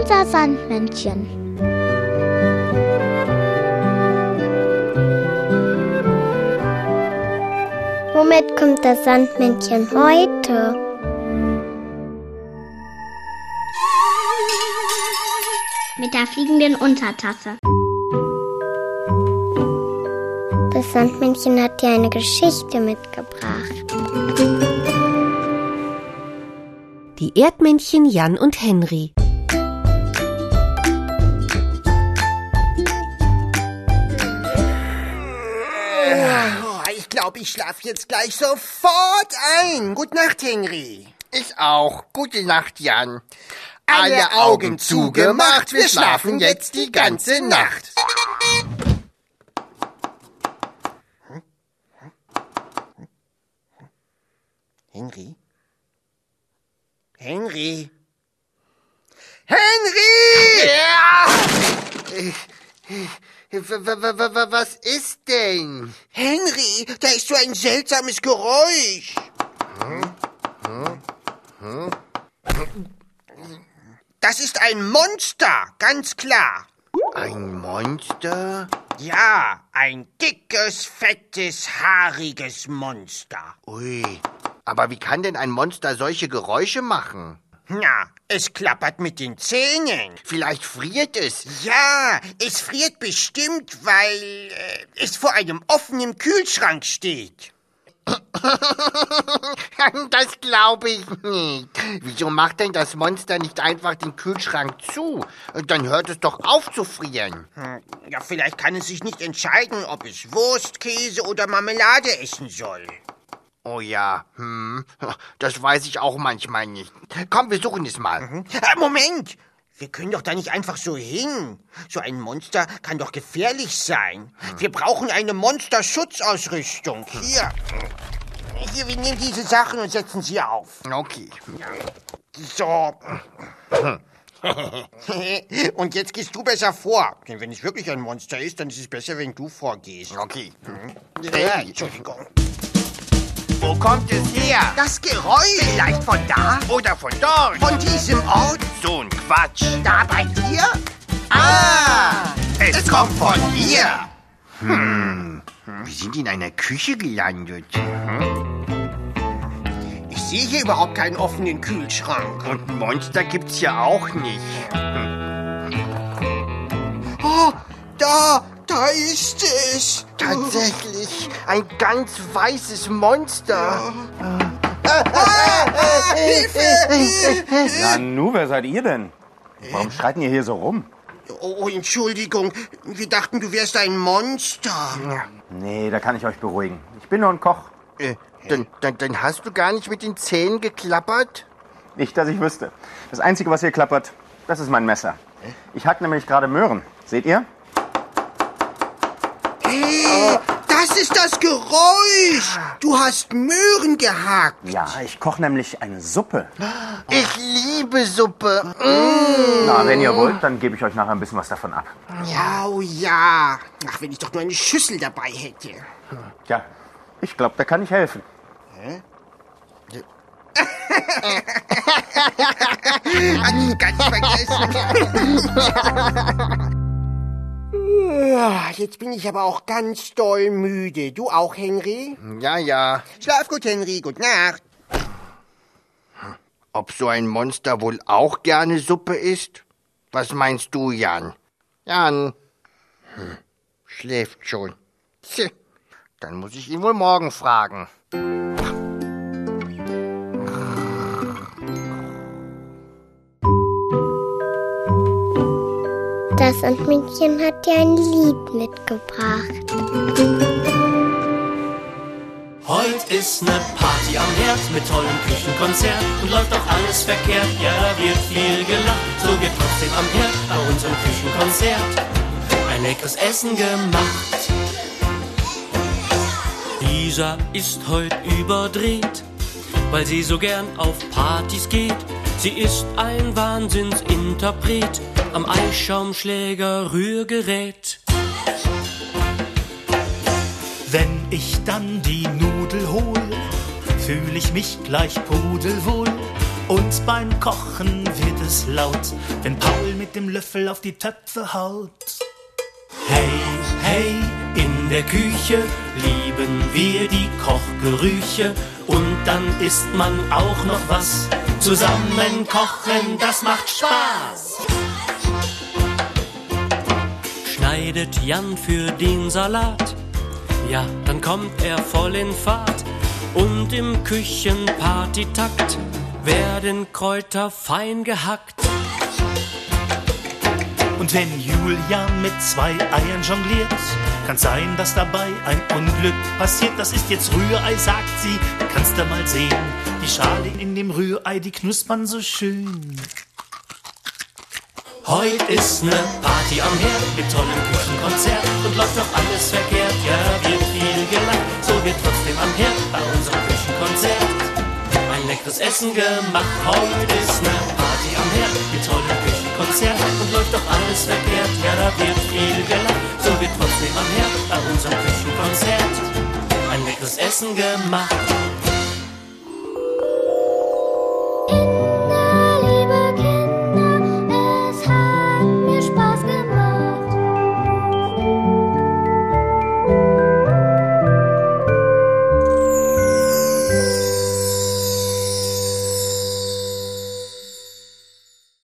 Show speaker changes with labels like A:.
A: unser Sandmännchen. Womit kommt das Sandmännchen heute? Mit der fliegenden Untertasse. Das Sandmännchen hat dir eine Geschichte mitgebracht.
B: Die Erdmännchen Jan und Henry.
C: Glaube, ich schlaf jetzt gleich sofort ein. Gute Nacht, Henry.
D: Ich auch. Gute Nacht, Jan.
C: Alle Augen zugemacht, wir schlafen jetzt die ganze Nacht. Henry? Henry? Henry!
D: Ja! W- Was ist denn?
C: Henry, da ist so ein seltsames Geräusch. Das ist ein Monster, ganz klar.
D: Ein Monster?
C: Ja, ein dickes, fettes, haariges Monster.
D: Ui. Aber wie kann denn ein Monster solche Geräusche machen?
C: Na, es klappert mit den Zähnen.
D: Vielleicht friert es.
C: Ja, es friert bestimmt, weil äh, es vor einem offenen Kühlschrank steht.
D: Das glaube ich nicht. Wieso macht denn das Monster nicht einfach den Kühlschrank zu? Dann hört es doch auf zu frieren.
C: Hm, Ja, vielleicht kann es sich nicht entscheiden, ob es Wurst, Käse oder Marmelade essen soll.
D: Oh ja, hm. Das weiß ich auch manchmal nicht. Komm, wir suchen es mal.
C: Hm? Ah, Moment! Wir können doch da nicht einfach so hin. So ein Monster kann doch gefährlich sein. Wir brauchen eine Monsterschutzausrüstung. Hier. Hier, wir nehmen diese Sachen und setzen sie auf.
D: Okay.
C: So. und jetzt gehst du besser vor. Denn wenn es wirklich ein Monster ist, dann ist es besser, wenn du vorgehst.
D: Okay.
C: Ja, Entschuldigung.
D: Wo kommt es her?
C: Das Geräusch. Vielleicht von da?
D: Oder von dort?
C: Von diesem Ort?
D: So ein Quatsch.
C: Da bei dir? Ah!
D: Es, kommt von hier. Hm. Wir sind in einer Küche gelandet.
C: Ich sehe hier überhaupt keinen offenen Kühlschrank.
D: Und Monster gibt's hier auch nicht.
C: Oh, da, da ist es.
D: Tatsächlich ein ganz weißes Monster.
E: Nanu, wer seid ihr denn? Warum schreit ihr hier so rum?
C: Oh, oh, Entschuldigung. Wir dachten, du wärst ein Monster.
E: Nee, da kann ich euch beruhigen. Ich bin nur ein Koch.
D: Äh, dann, dann, dann hast du gar nicht mit den Zähnen geklappert?
E: Nicht, dass ich wüsste. Das Einzige, was hier klappert, das ist mein Messer. Ich hack nämlich gerade Möhren. Seht ihr?
C: Hey, das ist das Geräusch. Du hast Möhren gehackt.
E: Ja, ich koche nämlich eine Suppe.
D: Ich liebe Suppe.
E: Na, wenn ihr wollt, dann gebe ich euch nachher ein bisschen was davon ab.
C: Ja, oh ja. Ach, wenn ich doch nur eine Schüssel dabei hätte.
E: Tja, ich glaube, da kann ich helfen.
C: Hat ganz vergessen. Ja, Jetzt bin ich aber auch ganz doll müde. Du auch, Henry?
D: Ja, ja.
C: Schlaf gut, Henry. Gute Nacht.
D: Ob so ein Monster wohl auch gerne Suppe isst? Was meinst du, Jan? Jan? Hm, schläft schon. Tja, dann muss ich ihn wohl morgen fragen.
A: Das Sandmännchen hat dir ein Lied mitgebracht.
F: Heut ist ne Party am Herd mit tollem Küchenkonzert und läuft doch alles verkehrt. Ja, da wird viel gelacht, so wird trotzdem am Herd bei unserem Küchenkonzert ein leckeres Essen gemacht. Lisa ist heut überdreht, weil sie so gern auf Partys geht. Sie ist ein Wahnsinnsinterpret am Eischaumschläger Rührgerät.
G: Wenn ich dann die Nudel hol, fühl ich mich gleich pudelwohl.
F: Und beim Kochen wird es laut, wenn Paul mit dem Löffel auf die Töpfe haut. Hey, hey, in der Küche lieben wir die Kochgerüche und dann isst man auch noch was. Zusammen kochen, das macht Spaß. Schneidet Jan für den Salat, ja, dann kommt er voll in Fahrt und im Küchenpartytakt werden Kräuter fein gehackt. Und wenn Julia mit zwei Eiern jongliert, kann sein, dass dabei ein Unglück passiert. Das ist jetzt Rührei, sagt sie. Kannst du mal sehen, die Schale in dem Rührei, die knuspern so schön. Heute ist ne Party am Herd mit tollem Küchenkonzert und läuft doch alles verkehrt. Ja, wird viel gelacht, so wird trotzdem am Herd bei unserem Küchenkonzert ein leckeres Essen gemacht. Heute ist ne Party am Herd mit tollem Küchenkonzert und läuft doch alles verkehrt. Ja, da wird viel gelacht, so wird trotzdem am Herd bei unserem Küchenkonzert ein leckeres Essen gemacht.